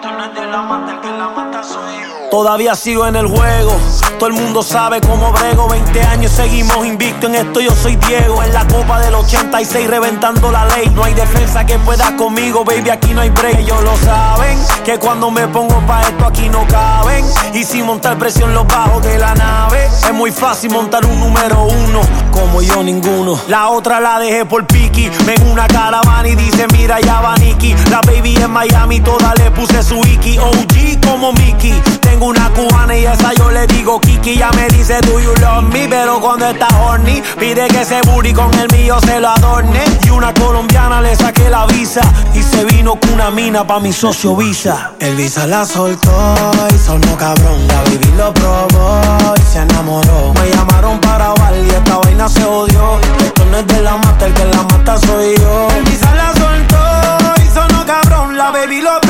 Esto no es de la mata, el que la mata soy yo. Todavía sigo en el juego. Todo el mundo sabe cómo brego. 20 años seguimos invicto en esto. Yo soy Diego. En la copa del 86 reventando la ley. No hay defensa que pueda conmigo, baby. Aquí no hay break. Ellos lo saben. Que cuando me pongo pa' esto aquí no caben. Y sin montar presión los bajos de la nave. Es muy fácil montar un número uno. Como yo ninguno. La otra la dejé por Piki. Ven una caravana y dice: Mira, ya La baby en Miami, toda le puse su Iki. OG como Mickey. Tengo una cubana y esa yo le digo Kiki. Ya me dice, Do you love me? Pero cuando está horny, pide que ese booty con el mío se lo adorne. Y una colombiana le saqué la visa. Y se vino con una mina pa' mi socio Visa. El Visa la soltó y sonó cabrón. La baby lo probó y se enamoró. Me llamaron para bailar y esta vaina se odió. Esto no es de la mata, el que la mata soy yo. El Visa la baby lo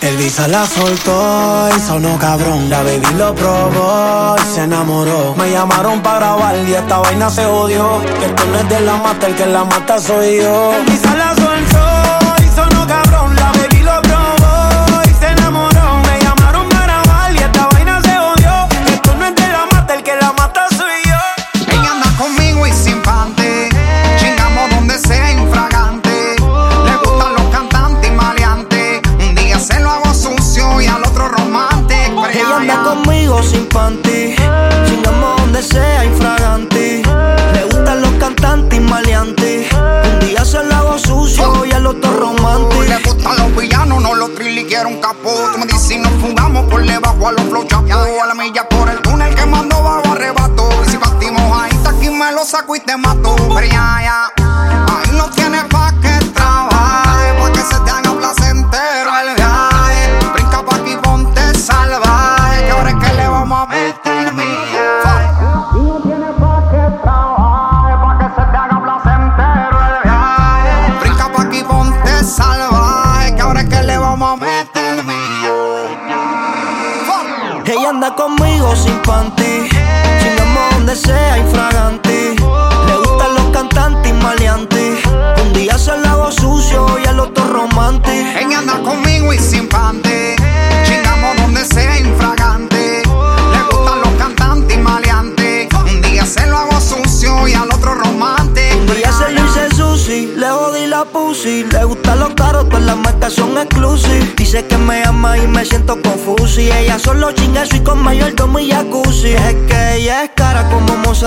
El Visa la soltó y sonó cabrón. La baby lo probó y se enamoró. Me llamaron para grabar y esta vaina se odió. Que esto no es de la mata, el que la mata soy yo. El Visa la soltó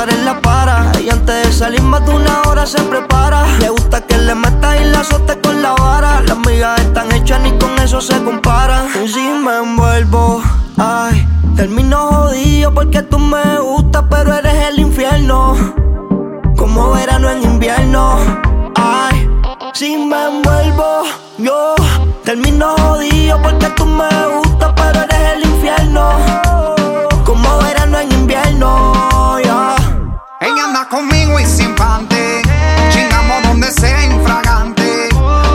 en la para. Y antes de salir más de una hora se prepara. Le gusta que le meta y la azote con la vara. Las migas están hechas ni con eso se comparan. Y si me envuelvo, ay, termino jodido porque tú me gustas, pero eres el infierno como verano en invierno. Ay, si me envuelvo, yo termino jodido porque tú me gustas, pero eres el infierno. Como verano en invierno, conmigo y sin pante. Chingamos donde sea infragante.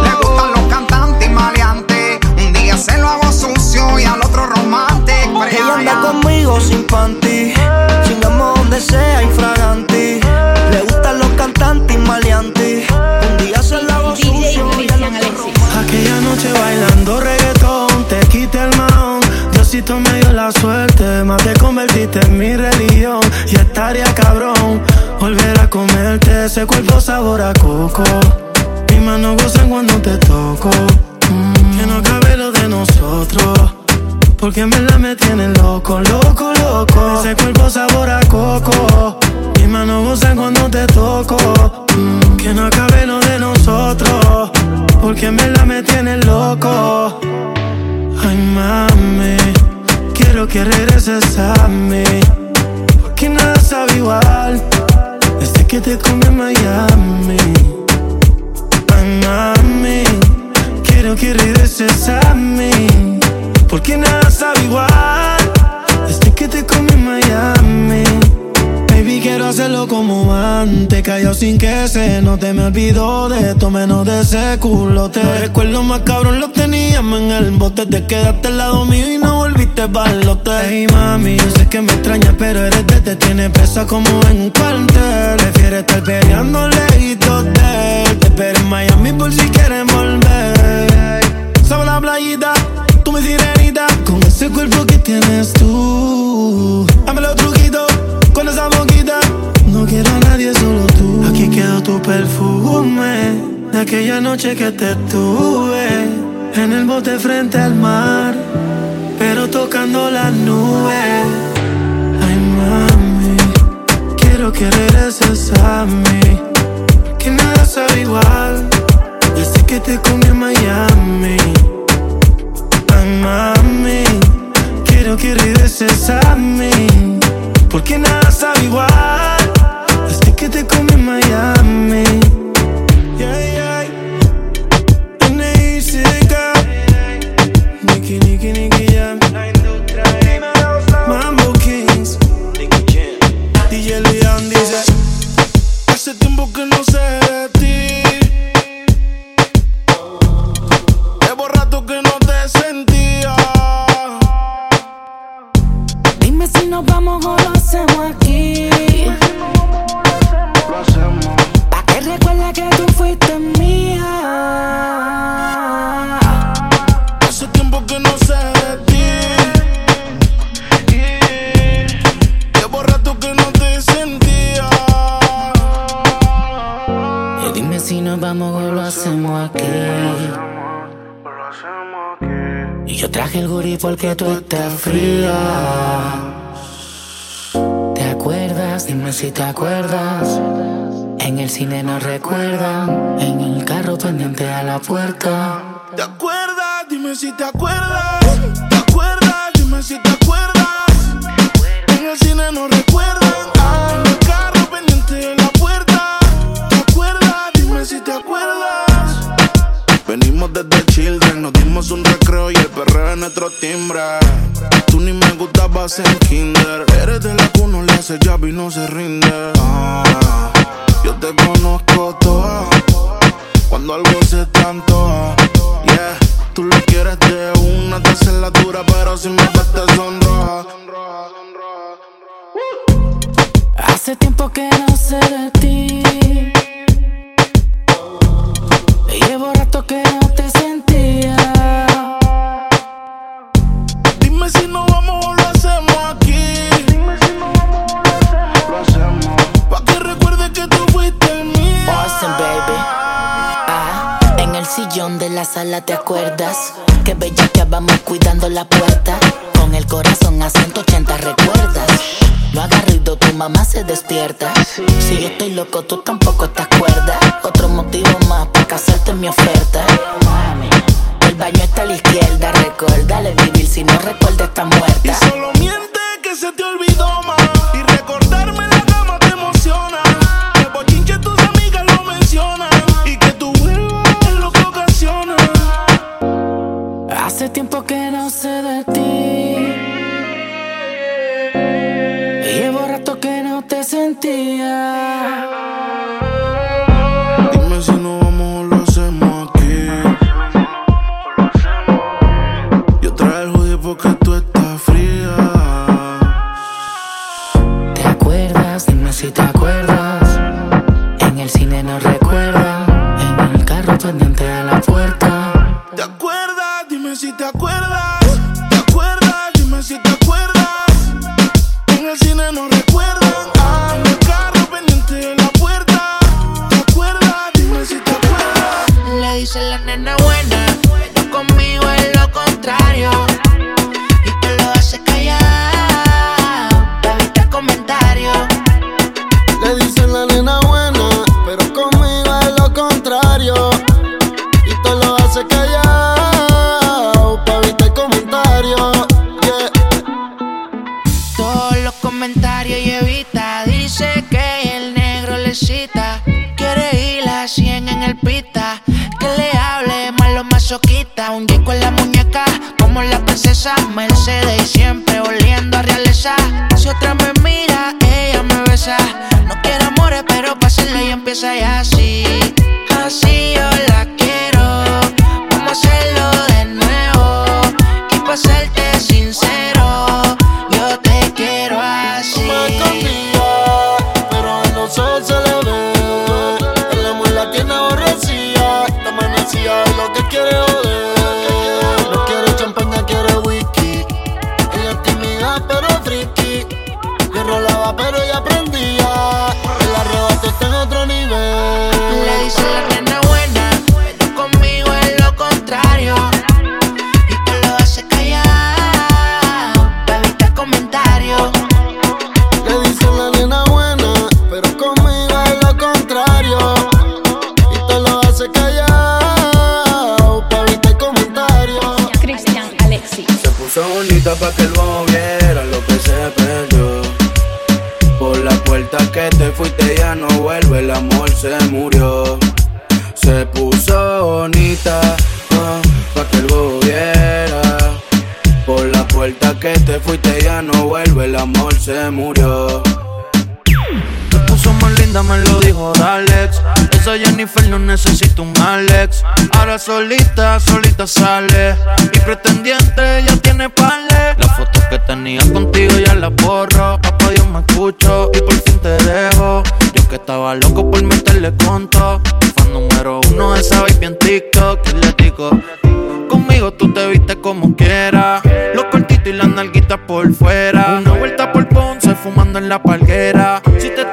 Le gustan los cantantes y maleantes. Un día se lo hago sucio y al otro romántico. Pero Ella anda conmigo sin panty. Chingamos donde sea infragante. Le gustan los cantantes y maleantes. Un día se la hago sucio y al otro Alexis. Aquella noche bailando reggaetón, Diosito me dio la suerte, más te convertiste en mi religión. Y estaría cabrón volver a comerte ese cuerpo sabor a coco. Mis manos gozan cuando te toco. Mm, que no cabe lo de nosotros. Porque en verdad me tienen loco, loco, loco. Ese cuerpo sabor a coco. Mis manos gozan cuando te toco. Mm, que no acabe lo de nosotros. Porque en verdad me tienes loco. Ay, mami. Quiero que regreses a mí. Porque nada sabe igual. Desde que te comí Miami. Ay, mami. Quiero que regreses a mí. Porque nada sabe igual. Baby, quiero hacerlo como antes. Cayó sin que se note. Me olvido de esto, menos de ese culote. Los recuerdos más cabrón los teníamos en el bote. Te quedaste al lado mío y no volviste balote. Hey, mami, yo sé que me extrañas, pero eres de te tiene presa como en un cuartel. Prefiere estar peleando lejitos de él. Te espero en Miami por si quieres volver. Sobre la playita, tú mi sirenita. Con ese cuerpo que tienes tú. Dame los truquitos con esa boquita. No quiero a nadie, solo tú. Aquí quedó tu perfume. De aquella noche que te tuve. En el bote frente al mar. Pero tocando las nubes. Ay, mami. Quiero que regreses a mí. Que nada sabe igual. Desde que te comí en Miami. Ay, mami. Quiero que regreses a mí. Porque nada sabe igual. Desde que te comí en Miami. Porque tú estás fría. ¿Te acuerdas? Dime si te acuerdas. En el cine nos recuerdan. En el carro pendiente a la puerta. ¿Te acuerdas? Dime si te acuerdas. ¿Te acuerdas? Dime si te acuerdas. En el cine nos recuerdan. En el carro pendiente de la puerta. ¿Te acuerdas? Dime si te acuerdas. Venimos desde Children, nos dimos un recreo y el perreo es nuestro timbre. Tú ni me gustabas en kinder. Eres de la uno le hace llave y no se rinde. Ah, yo te conozco toda. Cuando algo se tanto, yeah. Tú lo quieres de una, te la dura, pero si me ves te sonroja. Hace tiempo que no sé de ti. Llevo rato que no te sentía. Dime si no sillón de la sala te acuerdas que bella que vamos cuidando la puerta. Con el corazón a 180 recuerdas. No hagas ruido, tu mamá se despierta. Si yo estoy loco, tú tampoco te acuerdas. Otro motivo más para casarte mi oferta. El baño está a la izquierda, recuérdale vivir si no recuerda está Y muerta. solo miente que se te olvidó más. Y Hace tiempo que no sé de ti. Llevo rato que no te sentía. Contrario. Solita, solita sale. Y pretendiente ya tiene pale. Las fotos que tenía contigo ya las borro. Papá, Dios me escucho y por fin te dejo. Yo que estaba loco por meterle conto. Fan número uno de esa baby en TikTok. Y le digo, conmigo tú te viste como quieras. Los cortitos y las nalguitas por fuera. Una vuelta por Ponce fumando en la palguera. Si te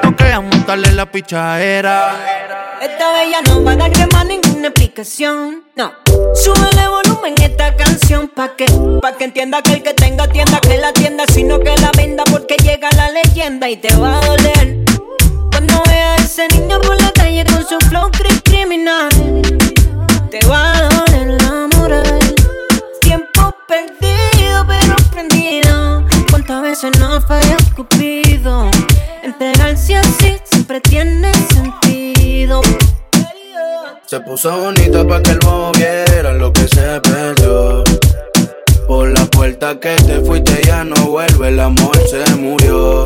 montarle la pichadera. Esta bella no va a darle más ninguna explicación. No. Súbele volumen esta canción pa' que, pa' que entienda que el que tenga tienda que la tienda, sino que la venda porque llega la leyenda y te va a doler. Cuando veas a ese niño por la calle con su flow cri- criminal, te va a doler la moral. Tiempo perdido pero prendido. ¿Cuántas veces no falla Cupido? Entregarse así siempre tiene sentido. Se puso bonita pa' que el bobo viera lo que se perdió. Por la puerta que te fuiste ya no vuelve, el amor se murió.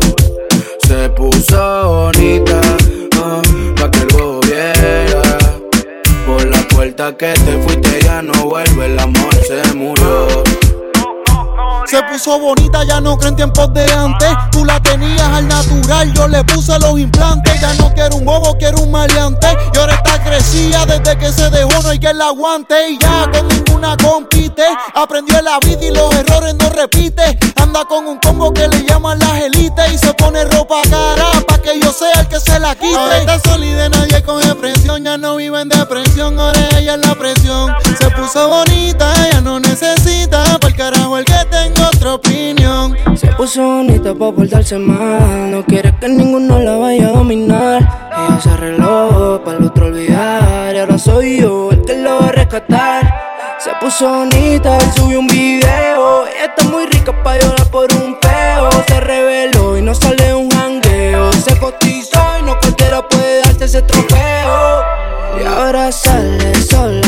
Se puso bonita ah, pa' que el bobo viera. Por la puerta que te fuiste ya no vuelve, el amor se murió. Se puso bonita, ya no creo en tiempos de antes. Tú la tenías al natural, yo le puse los implantes. Ya no quiero un bobo, quiero un maleante. Y ahora está crecida desde que se dejó, no hay que la aguante. Y ya con ninguna compite. Aprendió la vida y los errores no repite. Anda con un combo que le llaman las élites. Y se pone ropa cara pa' que yo sea el que se la quite. Ahora está sólida nadie coge presión. Ya no vive en depresión, ahora ella es la presión. Se puso bonita, ya no necesita. Puso bonita pa' portarse mal. No quiere que ninguno la vaya a dominar. Ella se arregló para el otro olvidar. Y ahora soy yo el que lo va a rescatar. Se puso bonita, subió un video. Ella está muy rica pa' llorar por un peo. Se reveló y no sale un jangueo. Se cotizó y no cualquiera puede darse ese trofeo. Y ahora sale sola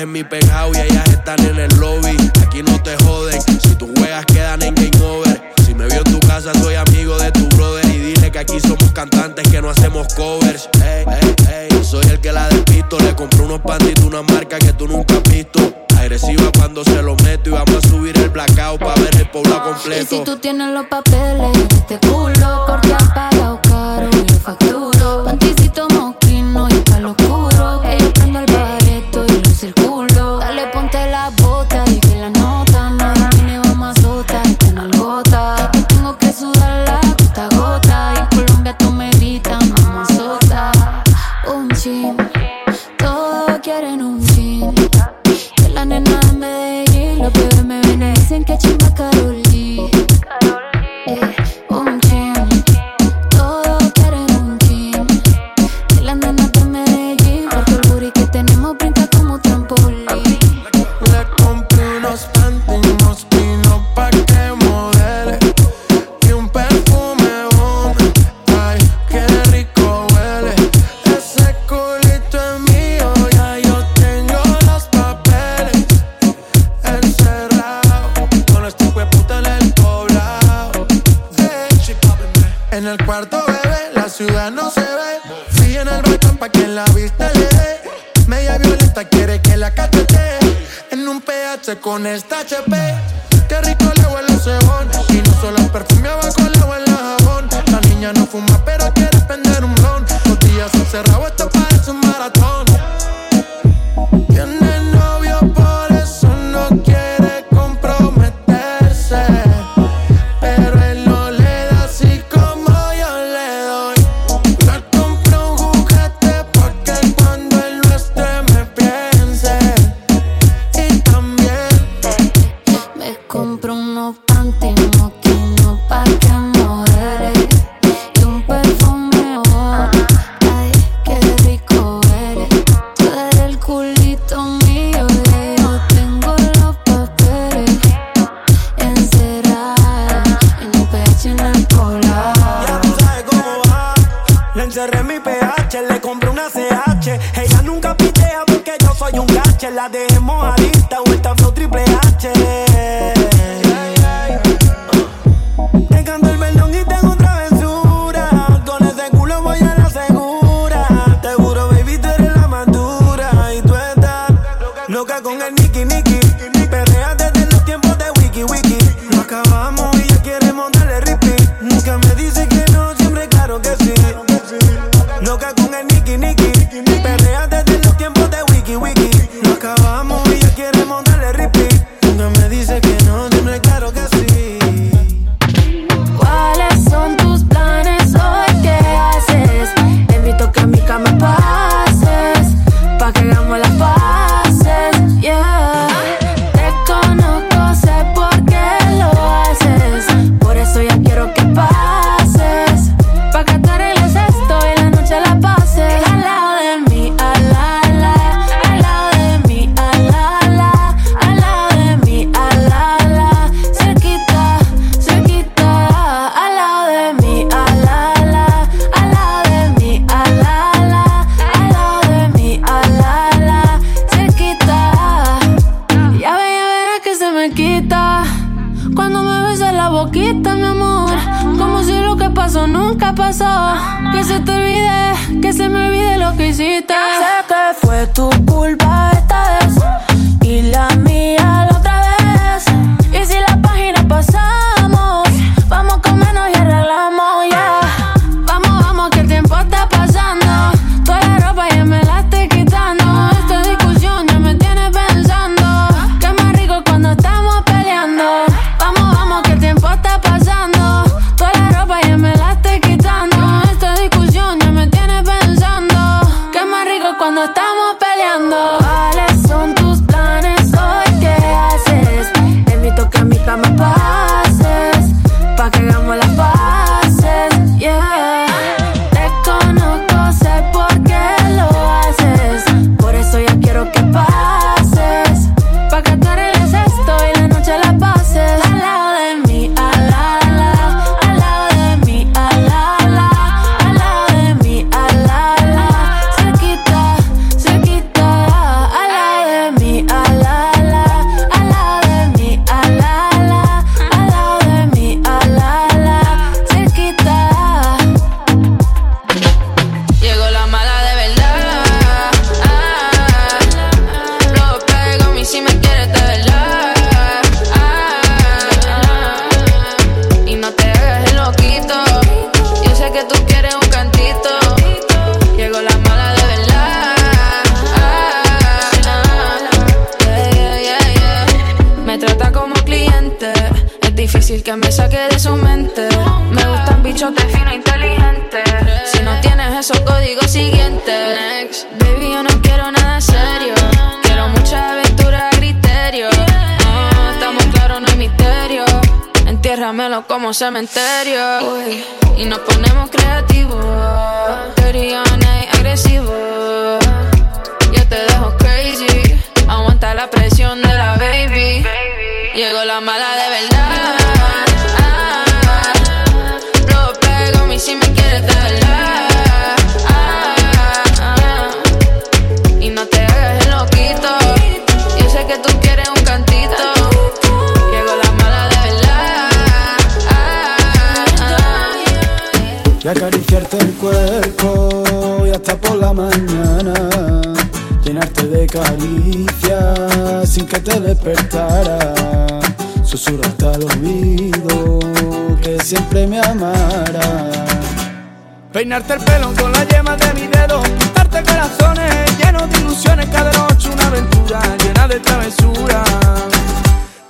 en mi pegado y ella Con esta HP, que rico le huele ese cebón. Y no solo perfumeaba siempre me amara Peinarte el pelo con la yema de mi dedo Pintarte corazones llenos de ilusiones Cada noche una aventura llena de travesura.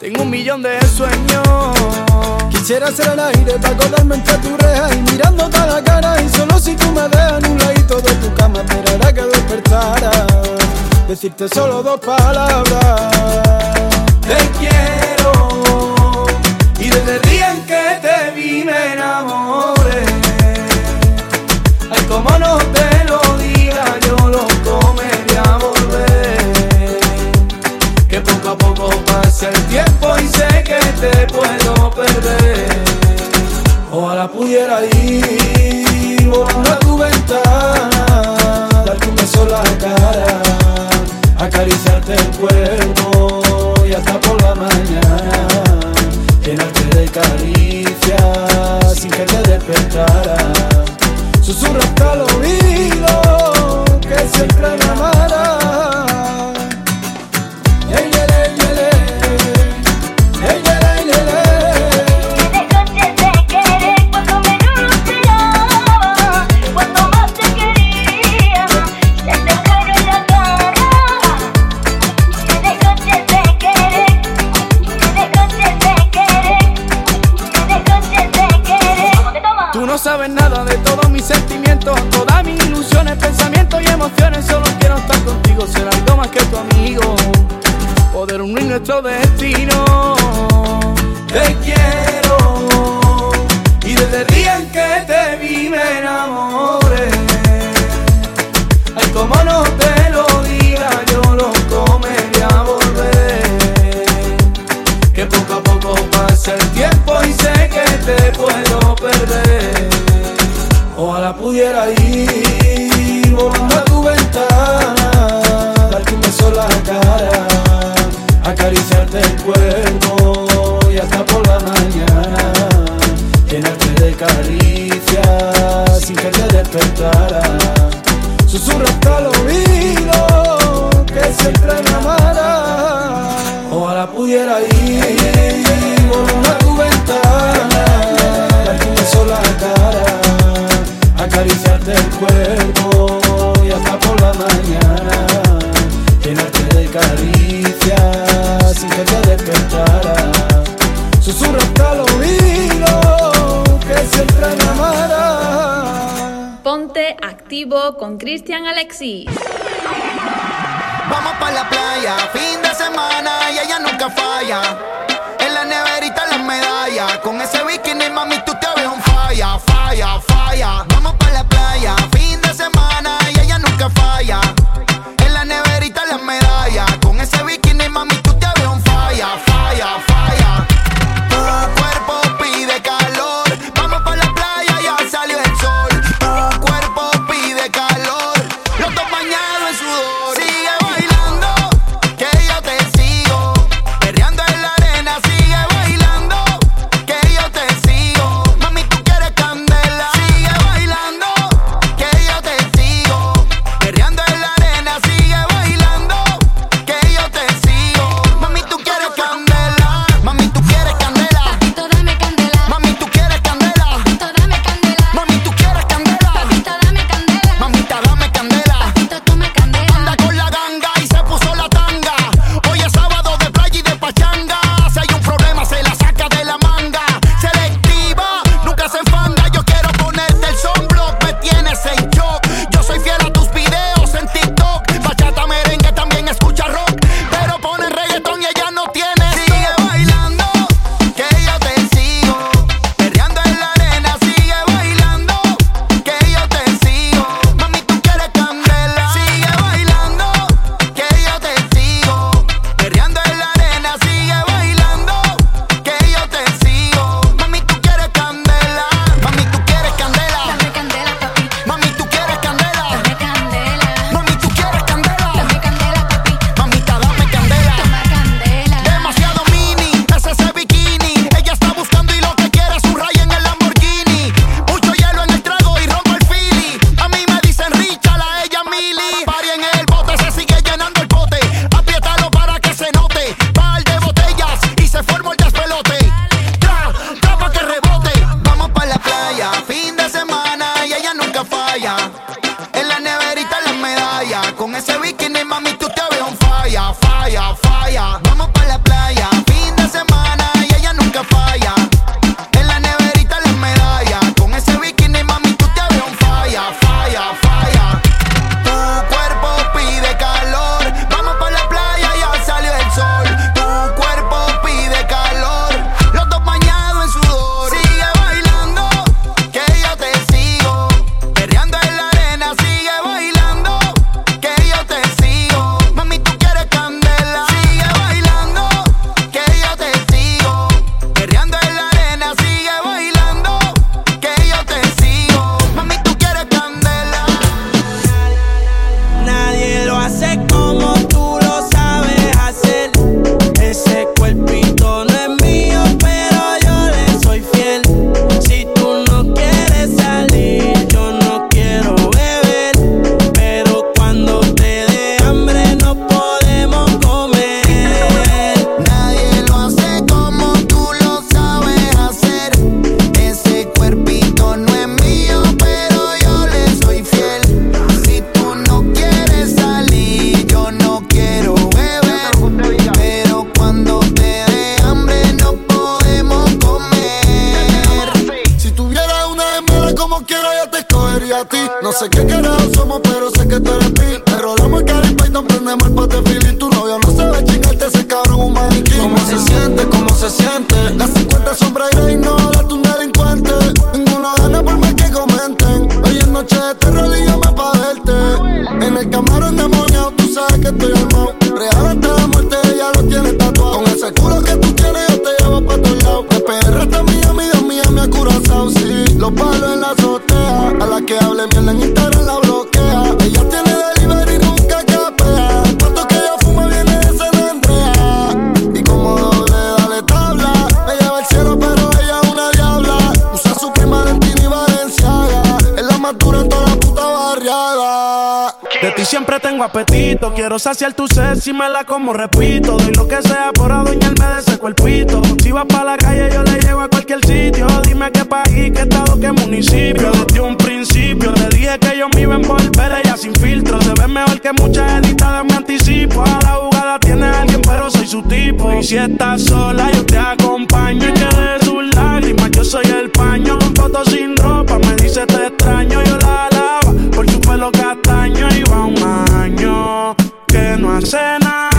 Tengo un millón de sueños. Quisiera ser el aire para acordarme entre tu reja Y mirándote a la cara y solo si tú me dejas en un ladito de tu cama Esperará que despertara. Decirte solo dos palabras. Te quiero Y desde el día me enamoré Ay, como no te lo diga, yo lo comería a volver. Que poco a poco pasa el tiempo y sé que te puedo perder. Ojalá pudiera ir volando a tu ventana Darte un beso en la cara Acariciarte el cuerpo y hasta por la mañana Llenarte de caricias sin que te despertara. Susurrarte al oído que siempre me como no te lo diga, yo lo comería a volver. Que poco a poco pasa el tiempo y sé que te puedo perder. Ojalá pudiera ir volando a tu ventana, darte un beso en la cara, acariciarte el cuerpo susurrarte al oído que siempre me. Ojalá pudiera ir volando a tu ventana, darte un la cara acariciarte el cuerpo y hasta por la mañana llenarte de caricias sin que te despertara susurrarte al oído que siempre me Ponte activo con Cristian Alexis. Vamos pa' la playa, fin de semana y ella nunca falla. En la neverita las medallas, con ese bikini mami tú te ves un falla, Quiero saciar tu sed si me la como, repito. Doy lo que sea por adueñarme de ese cuerpito. Si vas pa' la calle, yo le llevo a cualquier sitio. Dime qué país, qué estado, qué municipio. Desde un principio te dije que yo me iba a envolver ella sin filtro. Se ve mejor que muchas editadas, me anticipo. A la jugada tiene alguien, pero soy su tipo. Y si estás sola, yo te acompaño. Y que de sus lágrimas, yo soy el paño. Con fotos sin ropa, me dice te extraño. Yo la alaba por su pelo castaño. Y va un año que no hace nada.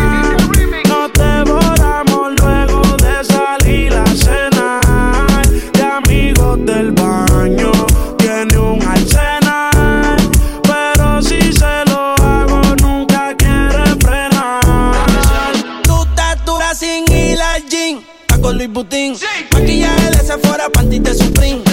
Nos devoramos luego de salir a cenar. De amigos del baño, tiene un arsenal. Pero si se lo hago, nunca quiere frenar. Tú estás dura sin gym. Está con Luis Butín. Maquillaje de Sephora, panty de Supreme.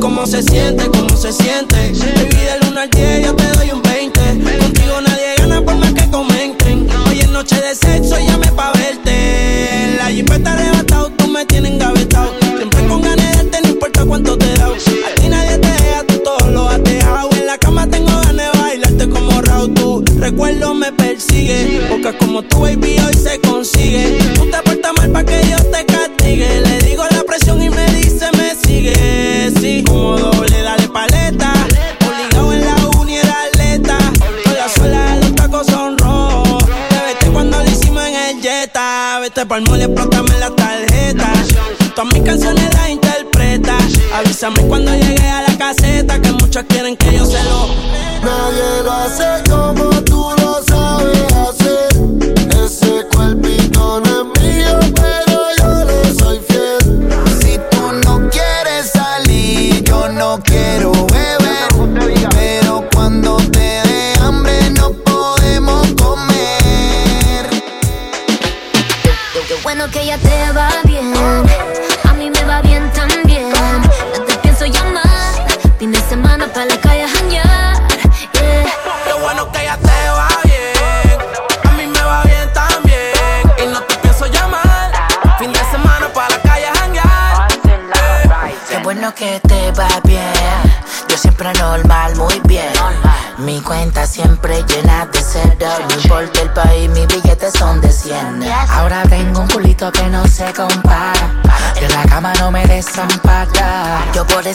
¿Cómo se siente? ¿Cómo se siente? Baby, del 1 al 10 yo te doy un 20. Contigo nadie gana por más que comenten. Hoy es noche de sexo, llame pa' verte. La jipeta arrebatado, tú me tienes engavetado. Siempre con ganas de darte, no importa cuánto te da. A ti nadie te deja, tú todo lo has dejado. En la cama tengo ganas de bailarte como Raúl. Tu recuerdo me persigue. Porque como tu baby hoy se consigue. Tú te portas mal pa' que Jetta. Vete pa'l mole, explótame la tarjeta. Todas mis canciones las interpreta. Avísame cuando llegue a la caseta. Que muchos quieren que yo se lo. Nadie lo hace como tú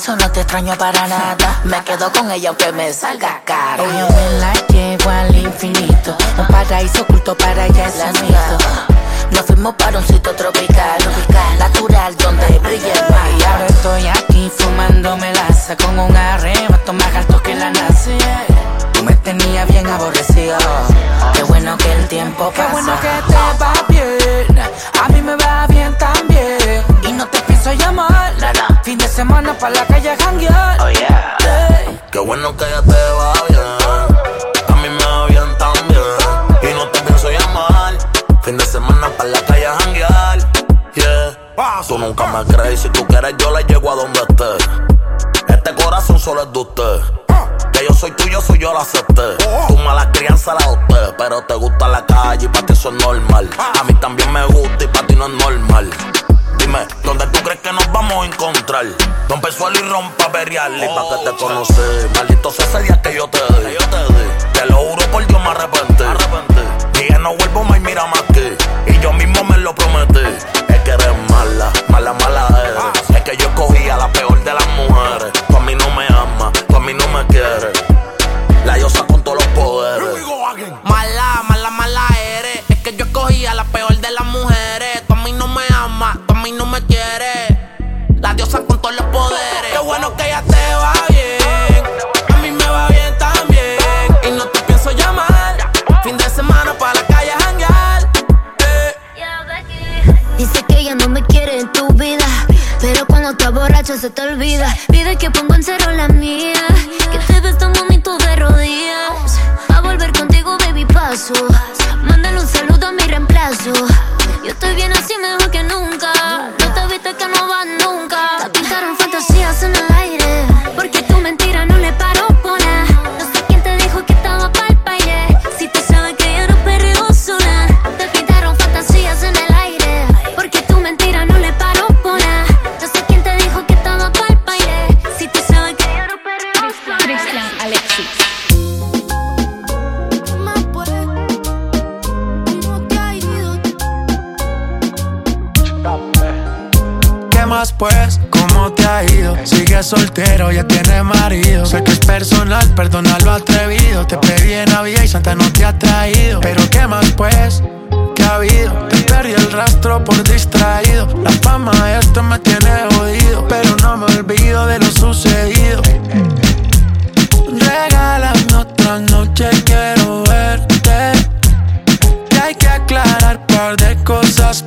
eso no te extraño para nada. Me quedo con ella aunque me salga caro. Yo me la llevo al infinito. Un paraíso oculto para ella es un mito. Nos fuimos para un sitio tropical, tropical, natural, donde brilla el mar. Y ahora estoy aquí fumándome laza con un arrebato más alto que la NASA. Tú me tenías bien aborrecido. Qué bueno que el tiempo pasa. Qué bueno que te va bien. A mí me va bien también. Y no te pienso llamar. Fin de semana para la calle janguear. Oh, yeah. Qué bueno que ya te va bien. A mí me va bien también. Y no te pienso llamar. Fin de semana para la calle janguear. Yeah. Tú nunca me crees. Si tú quieres, yo le llego a donde esté. Este corazón solo es de usted. Que yo soy tuyo, soy yo la acepté. Tu mala crianza la adopté. Pero te gusta la calle y para ti eso es normal. A mí también me gusta y para ti no es normal. Dime, ¿dónde tú crees que nos vamos a encontrar? Rompe el suelo y rompa berial y pa' que te conocí Maldito sea cosas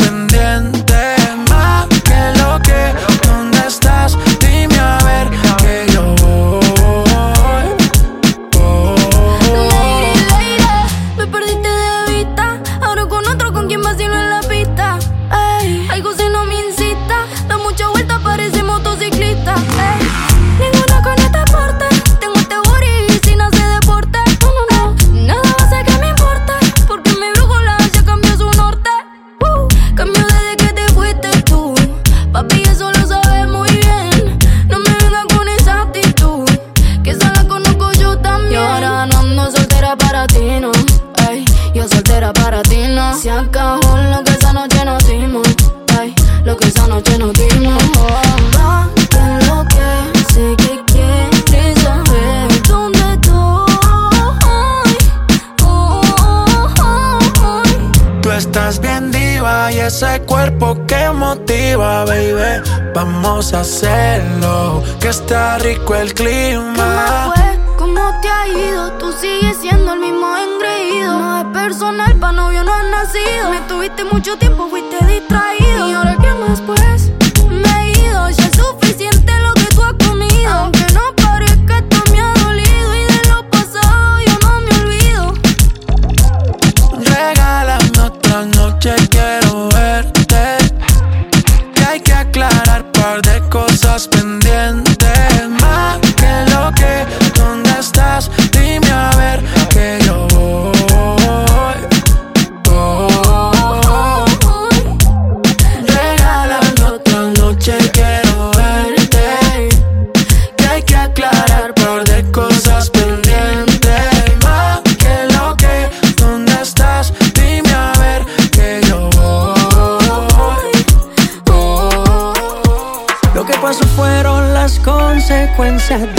deixado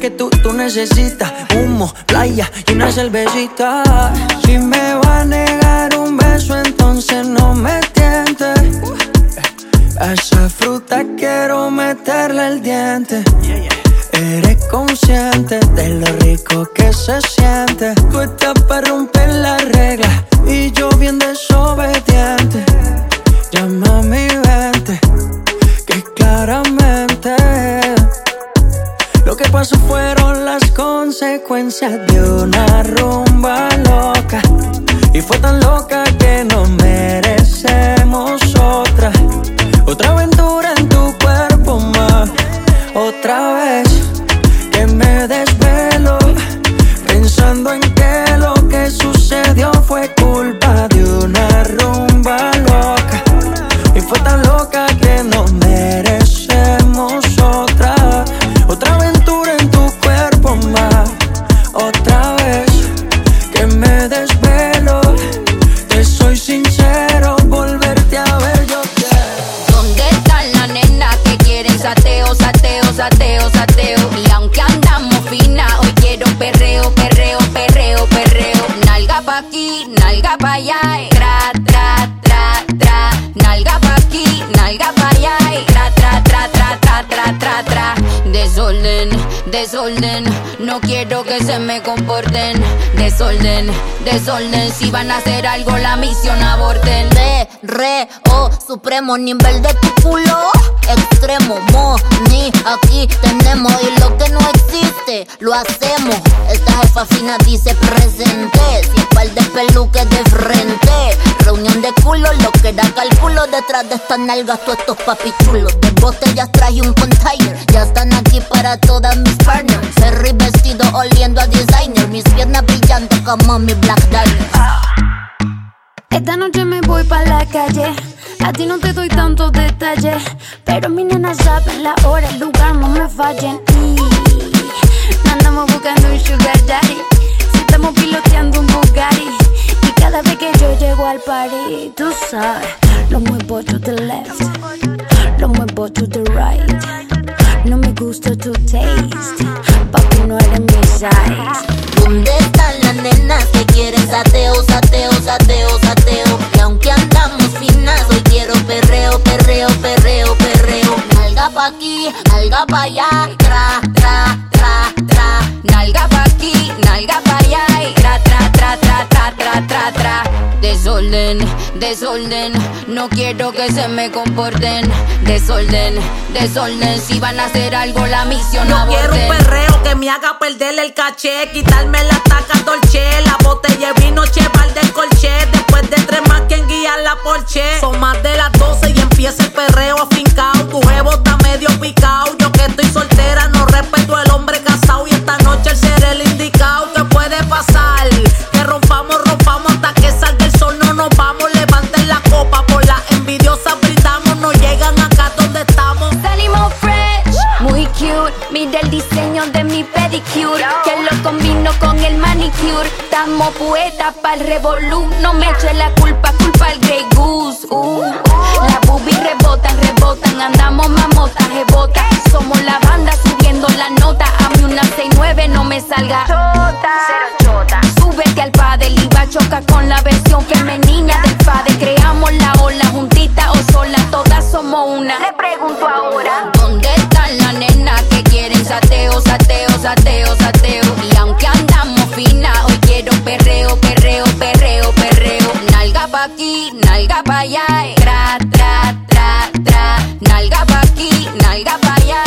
que tú, tú necesitas Humo, playa y una cervecita. Si me va a negar un beso entonces no me tientes eh, esa fruta quiero meterle el diente. Eres consciente de lo rico que se siente. Tú estás para romper la regla Y yo bien desobediente. paso fueron las consecuencias de una rumba loca. Y fue tan loca que no merecemos desorden. Si van a hacer algo, la misión aborten. Re, re, oh, supremo nivel de tu culo. Extremo, mo, ni aquí tenemos. Y lo que no existe, lo hacemos. Esta jefa fina dice presente. Si par de peluques de frente. Reunión de culos, lo que da cálculo. Detrás de estas nalgas, todos estos papichulos. De botellas traje un container. Ya están aquí para todas mis partners. Ferry vestido oliendo brillando como mi Black Diamond. Esta noche me voy pa' la calle. A ti no te doy tantos detalles. Pero mi nena saben la hora, el lugar, no me fallen. Y andamos buscando un sugar daddy. Si estamos piloteando un Bugatti. Y cada vez que yo llego al party, tú sabes, lo muevo to the left. Lo muevo to the right. No me gusta tu taste. Papi, no eres mi size. ¿Dónde están las nenas que quieren sateo, sateo, sateo, sateo? Y aunque andamos finas, hoy quiero perreo, perreo, perreo, perreo. Nalga pa' aquí, nalga pa' allá, tra, Desorden, desorden, no quiero que se me comporten. Desorden, desorden, si van a hacer algo la misión Yo quiero un perreo que me haga perder el caché, quitarme la taca dolce, la botella de vino cheval del colché, después de tres más quien guía la porche. Son más de las 12 y empieza el perreo afincao, tu jevo está medio picao, yo que estoy soltera no respeto al hombre casado y esta noche el ser el indicado, ¿qué puede pasar? Manicure. Estamos poetas pa'l revolú, no me eche la culpa, culpa al Grey Goose. Uh. Las boobies rebotan, rebotan, andamos mamotas, rebotas. Somos la banda subiendo la nota, a mí una 69 no me salga. Chota. Súbete al padre, iba choca con la versión femenina del padre. Creamos la ola juntita o sola, todas somos una. Le pregunto ahora. ¿Dónde están las nenas que quieren sateo, sateo, sateo, sateo? Y aunque andamos fina, hoy quiero perreo, perreo, perreo, perreo. Nalga pa' aquí, nalga pa' allá, y tra, tra, tra, tra. Nalga pa' aquí, nalga pa' allá,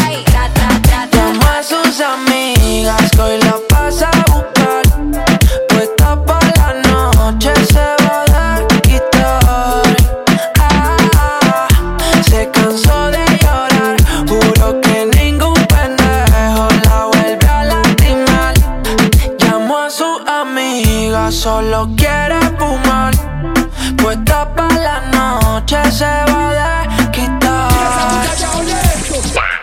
fumar. Puesta pa' la noche se va a quitar.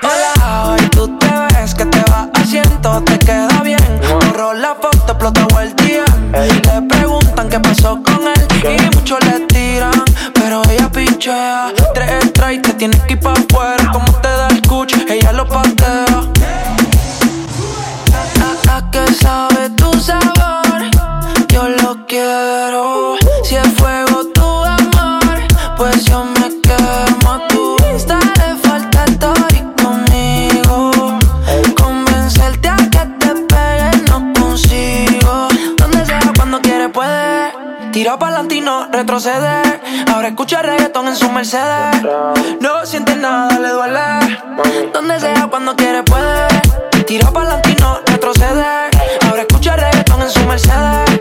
Hola, hoy tú te ves que te va haciendo, te queda bien. Borró la foto, explotó el día. Le preguntan qué pasó con él y muchos le tiran, pero ella pinchea. Tres strikes, te tienes que ir pa' afuera. Retroceder. Ahora escucha reggaetón en su Mercedes. No siente nada, le duele. Donde sea, cuando quiere puede. Tira pa'lante y no retroceder. Ahora escucha reggaetón en su Mercedes.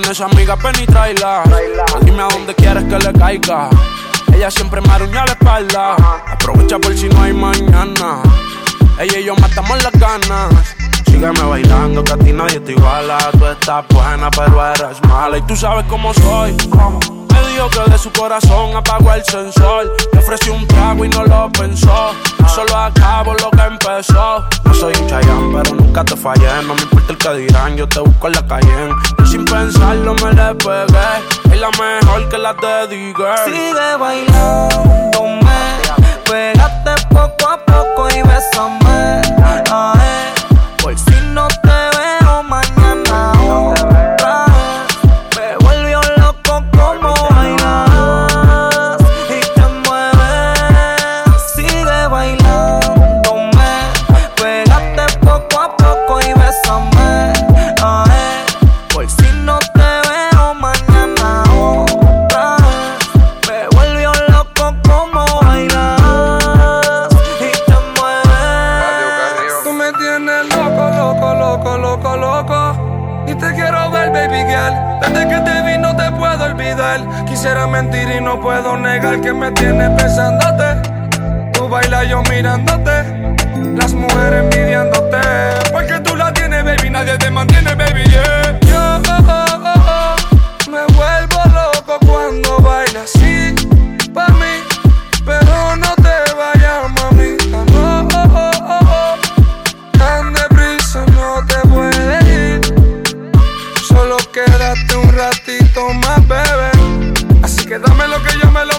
Tienes amiga, ven y. Dime a dónde quieres que le caiga. Ella siempre me aruña la espalda. Aprovecha por si no hay mañana. Ella y yo matamos las ganas. Sígueme bailando, que a ti nadie te iguala. Tú estás buena, pero eres mala. Y tú sabes cómo soy. Me dijo que de su corazón apagó el sensor. Le ofrecí un trago y no lo pensó. Yo solo acabo lo que empezó. No soy un chayán, pero nunca te fallé. No me importa el que dirán, yo te busco en la calle. Y sin pensarlo me le pegué. Es la mejor que la dediqué. Sigue bailándome, pégate poco a poco y bésame. Ay, que me tienes pensándote. Tú bailas yo mirándote. Las mujeres envidiándote. Porque tú la tienes, baby. Nadie te mantiene, baby. Yeah. Yo oh, oh, oh, me vuelvo loco cuando bailas así. Pa' mí. Pero no te vayas, mamita. No. Tan deprisa no te puedes ir. Solo quédate un ratito más, bebé. Así que dame lo que yo me lo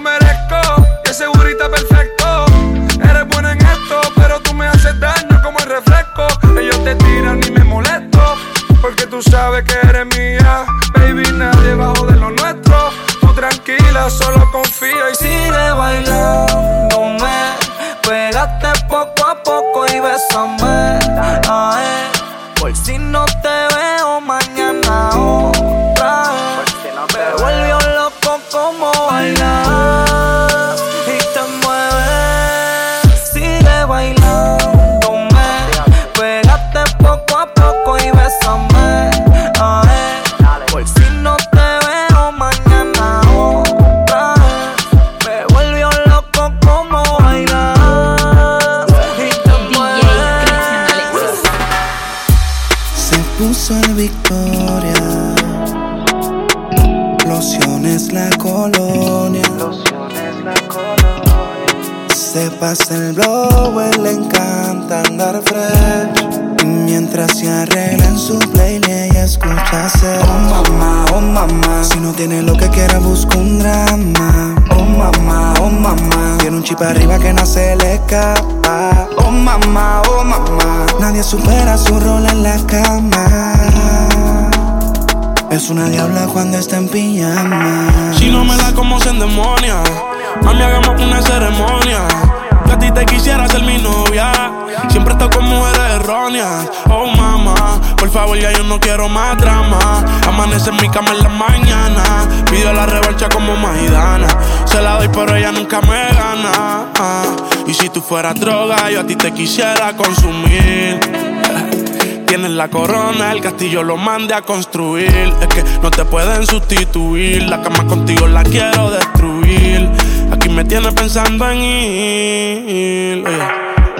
no quiero más drama. Amanece en mi cama en la mañana. Pido la revancha como Maidana. Se la doy, pero ella nunca me gana. Ah, Y si tú fueras droga, yo a ti te quisiera consumir. Tienes la corona, el castillo lo mandé a construir. Es que no te pueden sustituir. La cama contigo la quiero destruir. Aquí me tienes pensando en ir. Oye.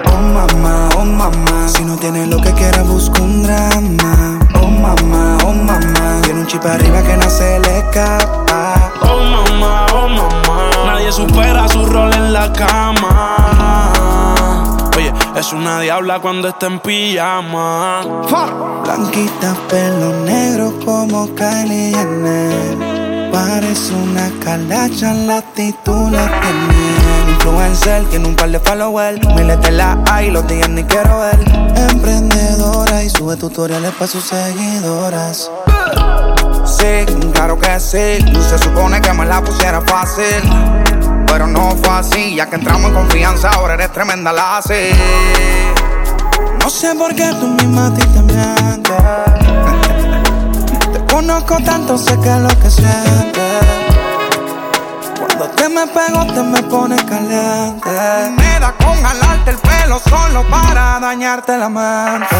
Oh mamá, oh mamá. Si no tiene lo que quiera, busca un drama. Oh mamá, oh mamá. Tiene un chip arriba que no se le escapa. Oh mamá, oh mamá. Nadie supera su rol en la cama. Oye, es una diabla cuando está en pijama. Blanquita, pelo negro como Kylie Jenner. Parece una calacha, la actitud la tiene. Influencer, tiene un par de followers. Miles de la hay, los días ni quiero ver. Emprendedora y sube tutoriales para sus seguidoras. Sí, claro que sí. Se supone que me la pusiera fácil. Pero no fue así, ya que entramos en confianza, ahora eres tremenda la así. No sé por qué tú misma a ti te mientes. Te conozco tanto, sé que es lo que sientes. Cuando te me pego, te me pones caliente. Me da con jalarte el pelo solo para dañarte la mente.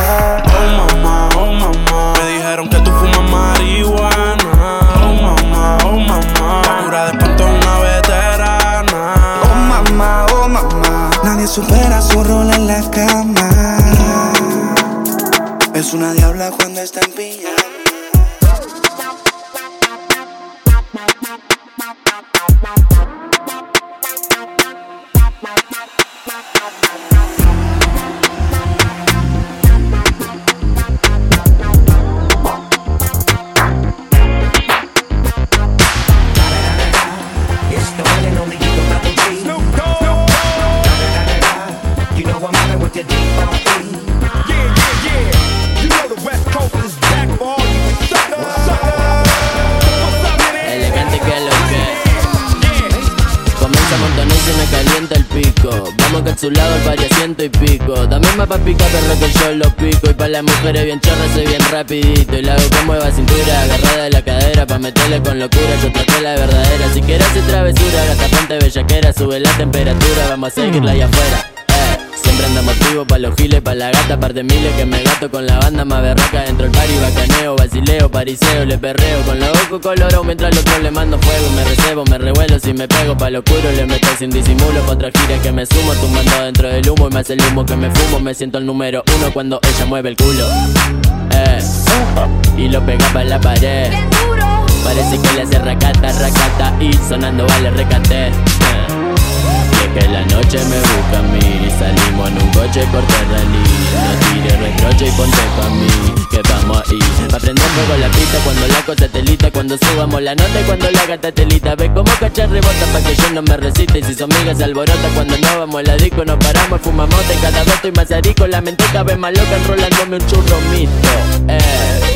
Oh mamá, oh mamá. Me dijeron que tú fumas marihuana. Oh mamá, oh mamá. La cura de espanto es una veterana. Oh mamá, oh mamá. Nadie supera su rol en la cama. Es una diabla cuando está en pijama. Picar perro que yo lo pico. Y pa' las mujeres bien chorras soy bien rapidito. Y la hago que mueva cintura agarrada de la cadera Pa' meterle con locura yo traté la verdadera. Si quieres hacer travesura gata ponte bellaquera Sube la temperatura vamos a seguirla allá afuera. Siempre andamos activos pa' los giles, pa' la gata, par de miles que me gasto con la banda más berraca dentro del party, bacaneo, basileo, pariseo, le perreo con los ojos colorados mientras al otro le mando fuego, me recebo, me revuelo, si me pego pa' lo oscuro le meto sin disimulo, pa' otra gira que me sumo, tumbando dentro del humo y me hace el humo que me fumo, me siento el número uno cuando ella mueve el culo, eh, y lo pega pa' la pared, parece que le hace racata, racata y sonando vale recate, eh. Y que la noche me busca a mí. Salimos en un coche corte rally No tires reproche y ponte pa' mí. Que vamos ahí Pa' prender fuego la pista cuando la cosa telita Cuando subamos la nota y cuando la gata telita Ve como cachar rebota pa' que yo no me resiste. Y si son migas se alborota cuando no vamos la disco Nos paramos, fumamos y cada vez estoy más arico. La mente vez más loca enrolándome un churro mito Eh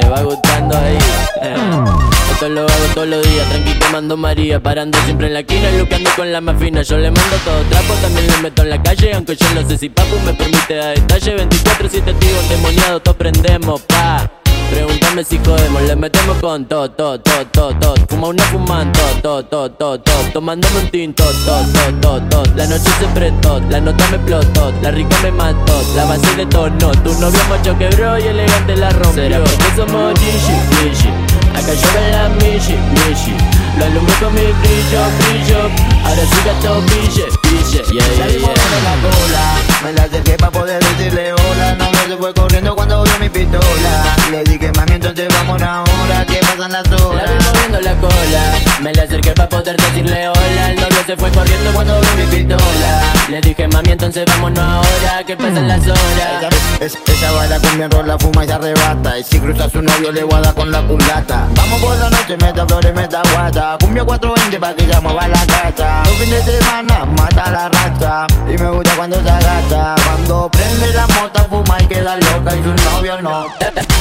te va gustando ahí. eh. Esto lo hago todos los días, tranqui tomando María, parando siempre en la esquina, luqueando con la más fina. Yo le mando todo trapo, también le meto en la calle, aunque yo no sé si papu me permite dar detalle. 24 si testigos endemoniados, todos prendemos, pa. Pregúntame si jodemos, le metemos con todo, todo, todo, todo, todo. Fuma una fuman, todo, todo, todo, todo, todo. Tomándome un tinto, todo, todo, todo, todo. La noche se prestó, la nota me explotó, la rica me mató, la base de tono. Tu novio macho quebró y elegante la rompió. Será porque somos Gigi, Gigi. I can show her like me, she, me, she Lo alumbro con mi brillo, brillo. Ahora sí gasto bille, bille. Yeah, yeah, Salimos de la yeah. cola, me la acerqué pa' poder decirle hola. No me se fue corriendo cuando vio mi pistola. Le dije mami entonces vamos ahora que pasan las La horas vi moviendo la cola, me la acerqué pa' poder decirle hola. El novio se fue corriendo cuando vi mi pistola. Le dije mami entonces vámonos ahora que pasan las horas Es, esa bala con mi rola fuma y se arrebata. Y si cruza a su novio le guarda con la culata. Vamos por la noche, meta flores, meta guata Cumbia 420 pa' que ya mueva la casa Un fin de semana mata la racha Y me gusta cuando se agata. Cuando prende la mota fuma y queda loca Y su novio no.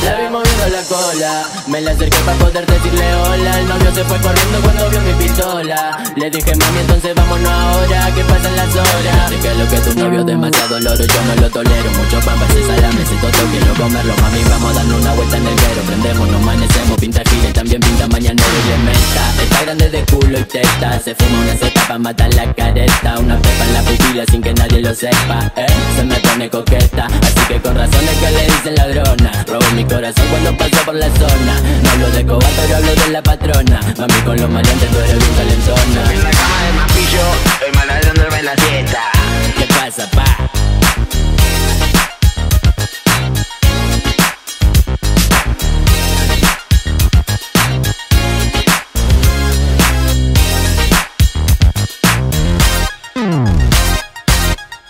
La vi moviendo la cola, me la acerqué pa' poder decirle hola. El novio se fue corriendo cuando vio mi pistola. Le dije mami entonces vámonos ahora. Que pasan las horas Sé que lo que tu novio es demasiado loro, yo no lo tolero. Mucho pan, y salame, si todo quiero comerlo. Mami vamos a darnos una vuelta en el guero Prendemos, nos amanecemos, pinta gira y también pinta mañanero. Y le meta Está grande de culo y teta, se fuma una seta pa' matar la careta. Una pepa en la pupila sin que nadie lo sepa, eh. Se me pone coqueta, así que con razones que le dicen ladrona. Robo mi corazón cuando paso por la zona. No hablo de cobar, pero hablo de la patrona. Mami con los maleantes tú eres bien calentona. En la cama de mapillo, estoy maladándome la siesta. ¿Qué pasa, pa?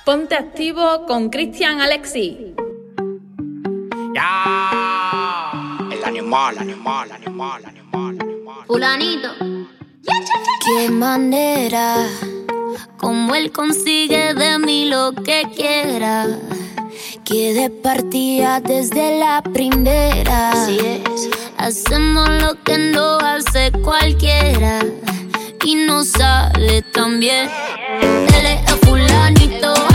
Ponte activo con Cristian Alexi. El animal, animal, animal, animal. Fulanito. Qué manera, como él consigue de mí lo que quiera. Que de partida desde la primera. Así es. Hacemos lo que no hace cualquiera. Y no sale tan bien. Él es el fulanito.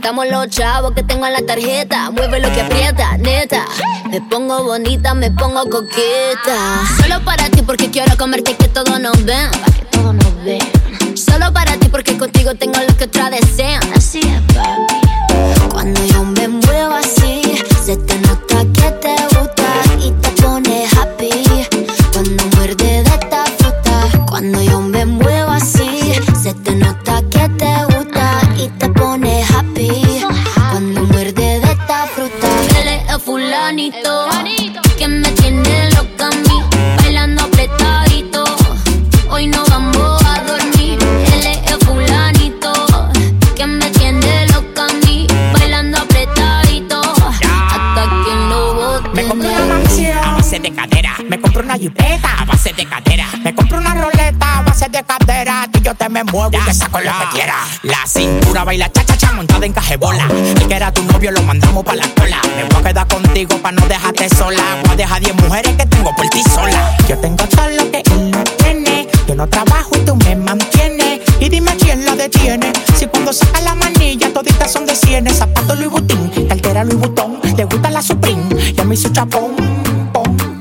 Nos gastamos los chavos que tengo en la tarjeta. Mueve lo que aprieta, neta. Me pongo bonita, me pongo coqueta. Solo para ti porque quiero comerte que todo nos ven. Que todo nos ven. Solo para ti porque contigo tengo lo que otra desean. Así es, papi. Cuando yo el fulanito que me tiene loca a mí, bailando apretadito. Hoy no vamos a dormir. Él es el fulanito que me tiene loca a mí, bailando apretadito. Hasta que lo bote. Me compré una mansión a base de cadera. Me compré una jipeta a base de cadera. Base de cadera. Y yo te me muevo y te saco lo que quiera. La cintura baila cha cha cha montada en cajebola. El que era tu novio lo mandamos pa' la cola. Me voy a quedar contigo pa' no dejarte sola. Voy a dejar 10 mujeres que tengo por ti sola. Yo tengo todo lo que él no tiene. Yo no trabajo y tú me mantienes. Y dime quién la detiene. Si cuando saca la manilla toditas son de cienes. Zapato Louis Vuitton, cartera Louis Vuitton. Le gusta la Supreme y a mí su chapón.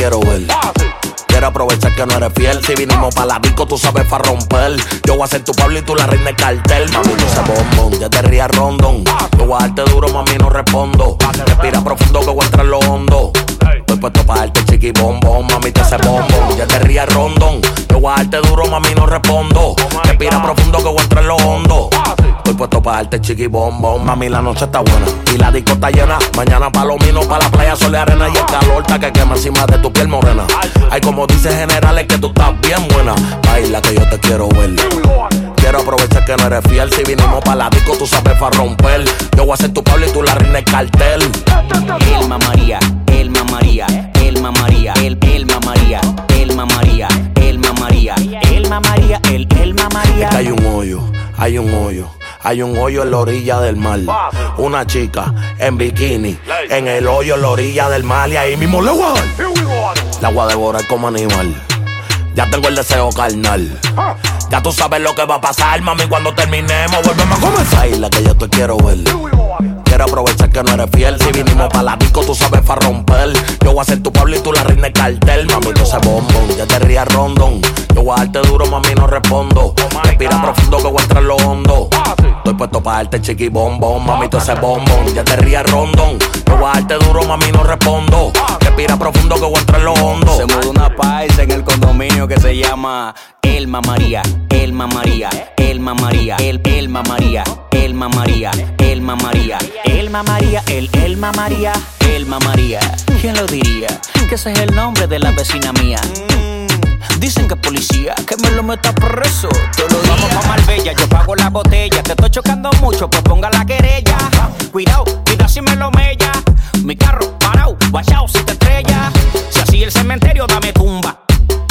quiero ver. Quiero aprovechar que no eres fiel. Si vinimos pa' la disco, tú sabes pa' romper. Yo voy a ser tu Pablo y tú la reina de cartel. Mami, no se bombón, ya te rías rondón. Yo voy a darte duro, mami, no respondo. Respira profundo que voy a entrar en lo hondo. Estoy puesto pa' darte chiqui bombón, mami, te hace bombón. Ya te rías rondón. Yo voy a darte duro, mami, no respondo. Respira profundo que voy a entrar en lo hondo. Estoy puesto pa' darte chiqui bombón. Mami, la noche está buena y la disco está llena. Mañana palomino pa' la playa, sol y arena y el calor está que quema encima de tu piel morena. Ay, como dice generales que tú estás bien buena. Baila que yo te quiero ver. Quiero aprovechar que no eres fiel. Si vinimos pa' la disco, tú sabes pa' romper. Yo voy a ser tu Pablo y tú la reina del cartel. El mamaría, el mamaría, el mamaría, el el mamaría, el mamaría, el mamaría, el mamaría, el el mamaría. Es que hay un hoyo, hay un hoyo. Hay un hoyo en la orilla del mar. Una chica en bikini. En el hoyo en la orilla del mar. Y ahí mismo le voy a dar. La voy a devorar como animal. Ya tengo el deseo carnal. Ya tú sabes lo que va a pasar, mami, cuando terminemos. Volvemos a comenzar. Baila que yo te quiero ver. Quiero aprovechar que no eres fiel. Si vinimos pa' la disco, tú sabes pa' romper. Yo voy a ser tu Pablo y tú la reina del cartel. Mami, tú se bombón, ya te rías rondón. Yo voy a darte duro, mami, no respondo. Respira profundo que voy a entrar en lo hondo. Estoy puesto pa' darte chiqui bombón, mami, tú ese bombón. Ya te rías rondón. Yo voy a darte duro, mami, no respondo. Respira profundo que voy a entrar en lo hondo. Se mudó una paisa en el condominio que se llama El Mamaría, El Mamaría, El Mamaría, El El Mamaría, El Mamaría, El Mamaría, El Mamaría, El El Mamaría, El Mamaría. ¿Quién lo diría? Que ese es el nombre de la vecina mía. Dicen que policía, que me lo meta preso. Te lo digo. Vamos pa' Marbella, yo pago la botella. Te estoy chocando mucho, pues ponga la querella. Cuidado, cuidado si me lo mella. Mi carro parado, guachao si te estrella. Si así el cementerio, dame tumba.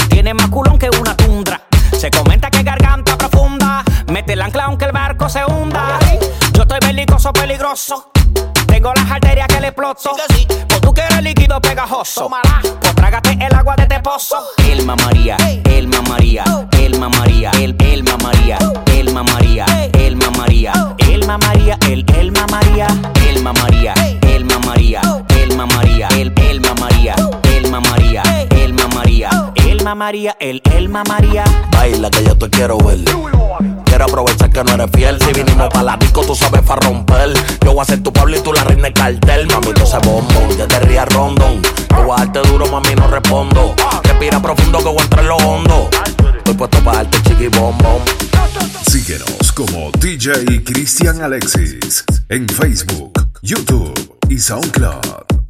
Tiene más culón que una tundra. Se comenta que garganta profunda. Mete el ancla aunque el barco se hunda. Yo estoy belicoso, peligroso. Tengo las arterias que le exploto. Pues tú quieres líquido pegajoso. Pues trágate el agua de este pozo. El mamaría, el mamaría, el mamaría, el el mamaría, el mamaría, el mamaría, el mamaría, el el mamaría, el mamaría, el mamaría, el mamaría, el el mamaría, el mamaría, el mamaría, el mamaría, el el mamaría. Baila que yo te quiero ver. Quiero aprovechar que no eres fiel. Si vinimos pa' la disco, tú sabes pa' romper. Yo voy a ser tu Pablo y tú la reina del cartel. Mami, tú ese bombón, ya te rías rondón. Yo voy a darte duro, mami, no respondo. Respira profundo que voy a entrar en lo hondo. Estoy puesto pa' darte chiqui bombón. Síguenos como DJ Cristian Alexis en Facebook, YouTube y SoundCloud.